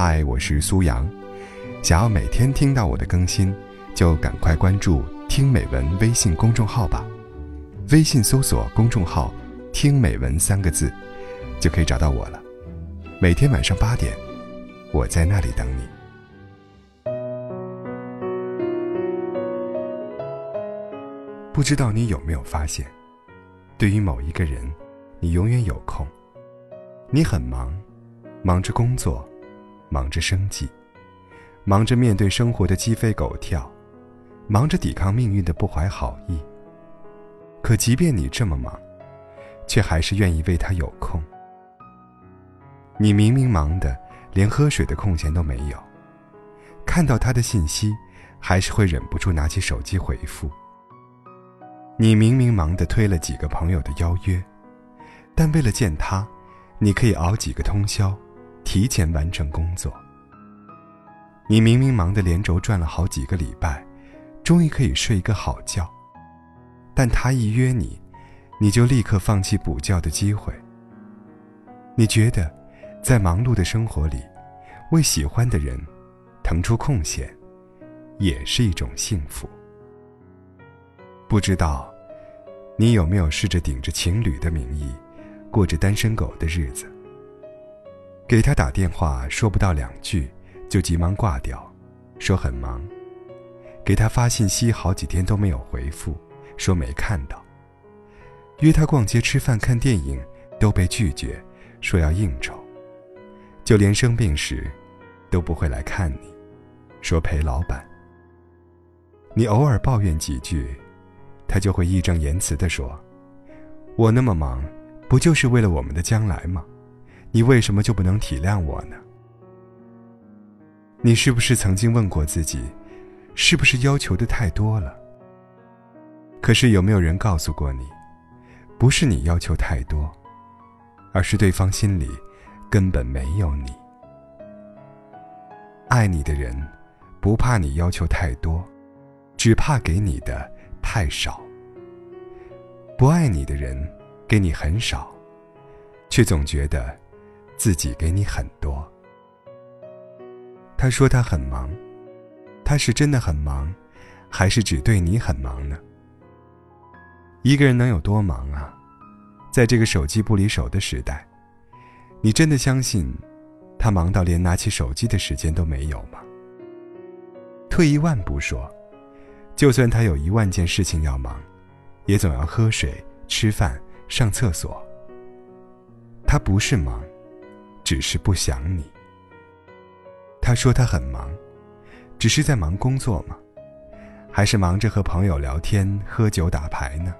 嗨，我是苏阳。想要每天听到我的更新，就赶快关注“听美文”微信公众号吧。微信搜索公众号“听美文”三个字，就可以找到我了。每天晚上八点，我在那里等你。不知道你有没有发现，对于某一个人，你永远有空，你很忙，忙着工作。忙着生计，忙着面对生活的鸡飞狗跳，忙着抵抗命运的不怀好意。可即便你这么忙，却还是愿意为他有空。你明明忙得连喝水的空闲都没有，看到他的信息，还是会忍不住拿起手机回复。你明明忙得推了几个朋友的邀约，但为了见他，你可以熬几个通宵。提前完成工作。你明明忙得连轴转了好几个礼拜，终于可以睡一个好觉，但他一约你，你就立刻放弃补觉的机会。你觉得，在忙碌的生活里，为喜欢的人腾出空闲，也是一种幸福。不知道，你有没有试着顶着情侣的名义，过着单身狗的日子？给他打电话，说不到两句，就急忙挂掉，说很忙。给他发信息，好几天都没有回复，说没看到。约他逛街、吃饭、看电影，都被拒绝，说要应酬。就连生病时，都不会来看你，说陪老板。你偶尔抱怨几句，他就会义正言辞地说：“我那么忙，不就是为了我们的将来吗？”你为什么就不能体谅我呢？你是不是曾经问过自己，是不是要求的太多了？可是有没有人告诉过你，不是你要求太多，而是对方心里根本没有你。爱你的人，不怕你要求太多，只怕给你的太少。不爱你的人，给你很少，却总觉得。自己给你很多。他说他很忙，他是真的很忙，还是只对你很忙呢？一个人能有多忙啊？在这个手机不离手的时代，你真的相信他忙到连拿起手机的时间都没有吗？退一万步说，就算他有一万件事情要忙，也总要喝水、吃饭、上厕所。他不是忙。只是不想你。他说他很忙，只是在忙工作吗？还是忙着和朋友聊天、喝酒、打牌呢？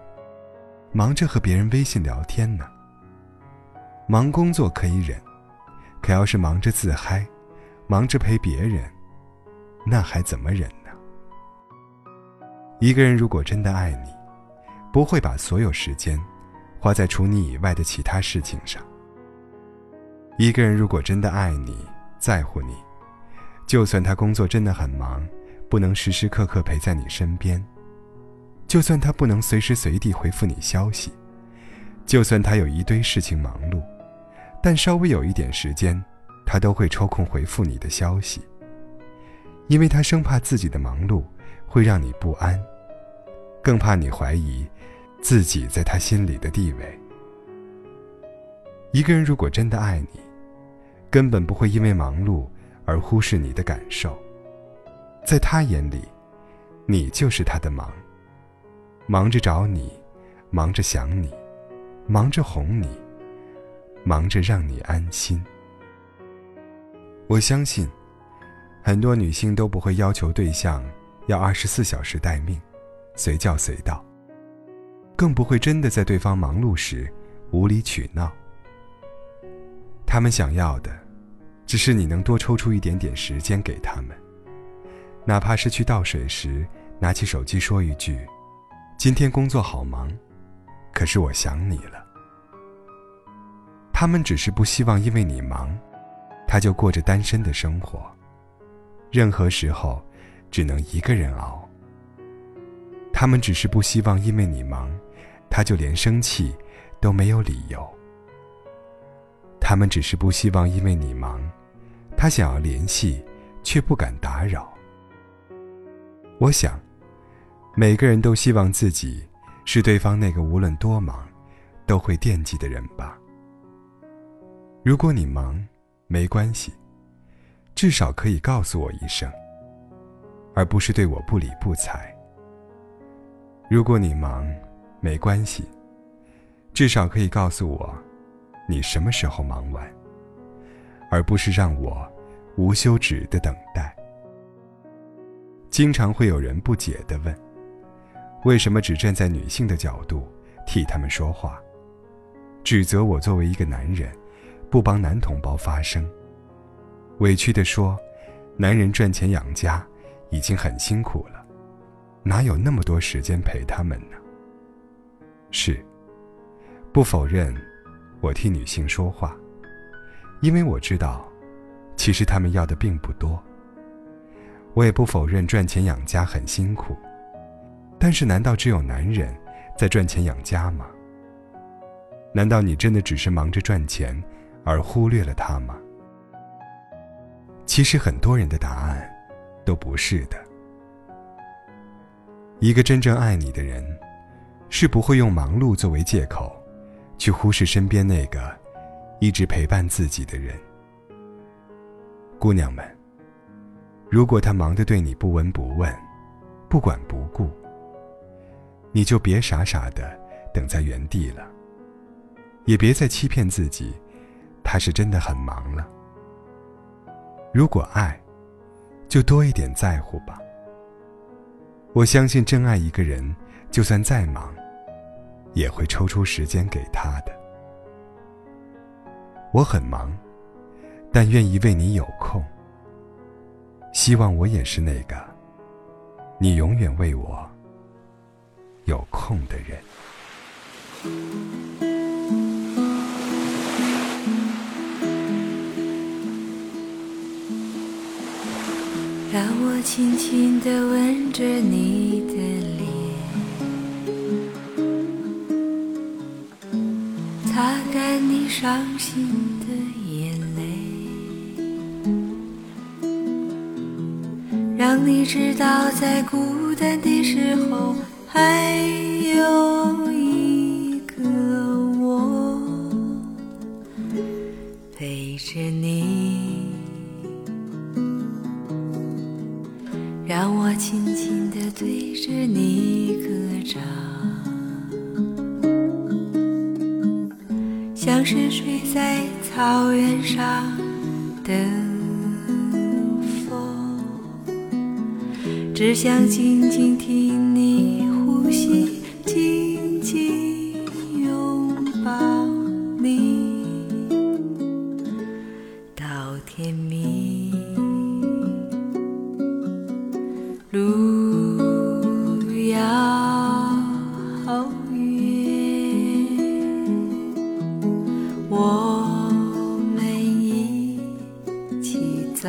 忙着和别人微信聊天呢？忙工作可以忍，可要是忙着自嗨，忙着陪别人，那还怎么忍呢？一个人如果真的爱你，不会把所有时间花在除你以外的其他事情上。一个人如果真的爱你、在乎你，就算他工作真的很忙，不能时时刻刻陪在你身边；就算他不能随时随地回复你消息；就算他有一堆事情忙碌，但稍微有一点时间，他都会抽空回复你的消息，因为他生怕自己的忙碌会让你不安，更怕你怀疑自己在他心里的地位。一个人如果真的爱你，根本不会因为忙碌而忽视你的感受，在他眼里，你就是他的忙。忙着找你，忙着想你，忙着哄你，忙着让你安心。我相信，很多女性都不会要求对象要二十四小时待命，随叫随到，更不会真的在对方忙碌时无理取闹。他们想要的，只是你能多抽出一点点时间给他们，哪怕是去倒水时，拿起手机说一句：“今天工作好忙，可是我想你了。”他们只是不希望因为你忙，他就过着单身的生活，任何时候只能一个人熬。他们只是不希望因为你忙，他就连生气都没有理由。他们只是不希望因为你忙，他想要联系，却不敢打扰。我想，每个人都希望自己是对方那个无论多忙，都会惦记的人吧。如果你忙，没关系，至少可以告诉我一声，而不是对我不理不睬。如果你忙，没关系，至少可以告诉我，你什么时候忙完，而不是让我无休止的等待。经常会有人不解地问：“为什么只站在女性的角度替他们说话，指责我作为一个男人不帮男同胞发声？”委屈地说：“男人赚钱养家已经很辛苦了，哪有那么多时间陪他们呢？”是，不否认，我替女性说话，因为我知道，其实他们要的并不多。我也不否认赚钱养家很辛苦，但是难道只有男人在赚钱养家吗？难道你真的只是忙着赚钱，而忽略了他吗？其实很多人的答案都不是的。一个真正爱你的人，是不会用忙碌作为借口，去忽视身边那个一直陪伴自己的人。姑娘们。如果他忙得对你不闻不问、不管不顾，你就别傻傻的等在原地了，也别再欺骗自己，他是真的很忙了。如果爱，就多一点在乎吧。我相信真爱一个人，就算再忙，也会抽出时间给他的。我很忙，但愿意为你有空。希望我也是那个你永远为我有空的人。让我轻轻地吻着你伤心的眼泪。让你知道，在孤单的时候，还有只想静静听你呼吸，紧紧拥抱你，到天明。路遥远，我们一起走。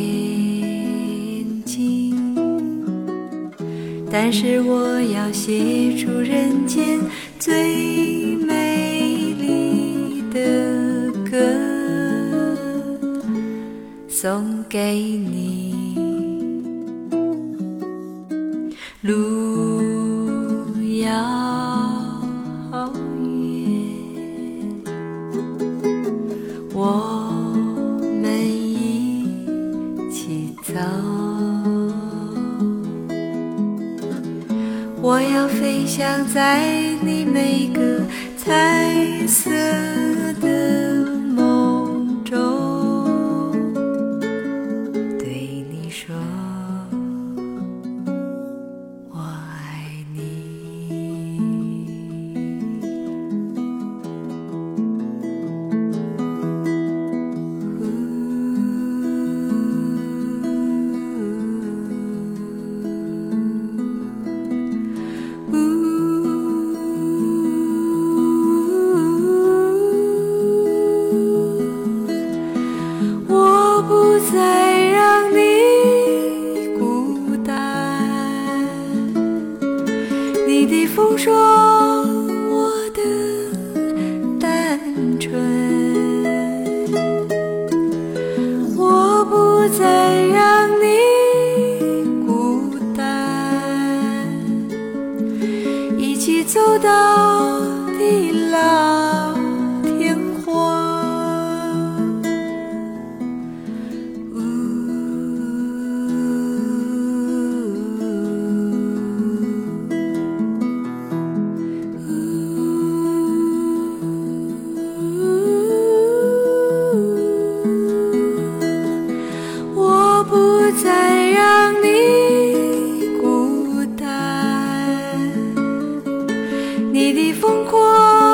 但是我要写出人间最美丽的歌送给你路遥远我们一起走我要飞翔在你每个彩色的的风霜你的疯狂。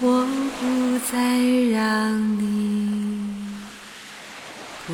我不再让你孤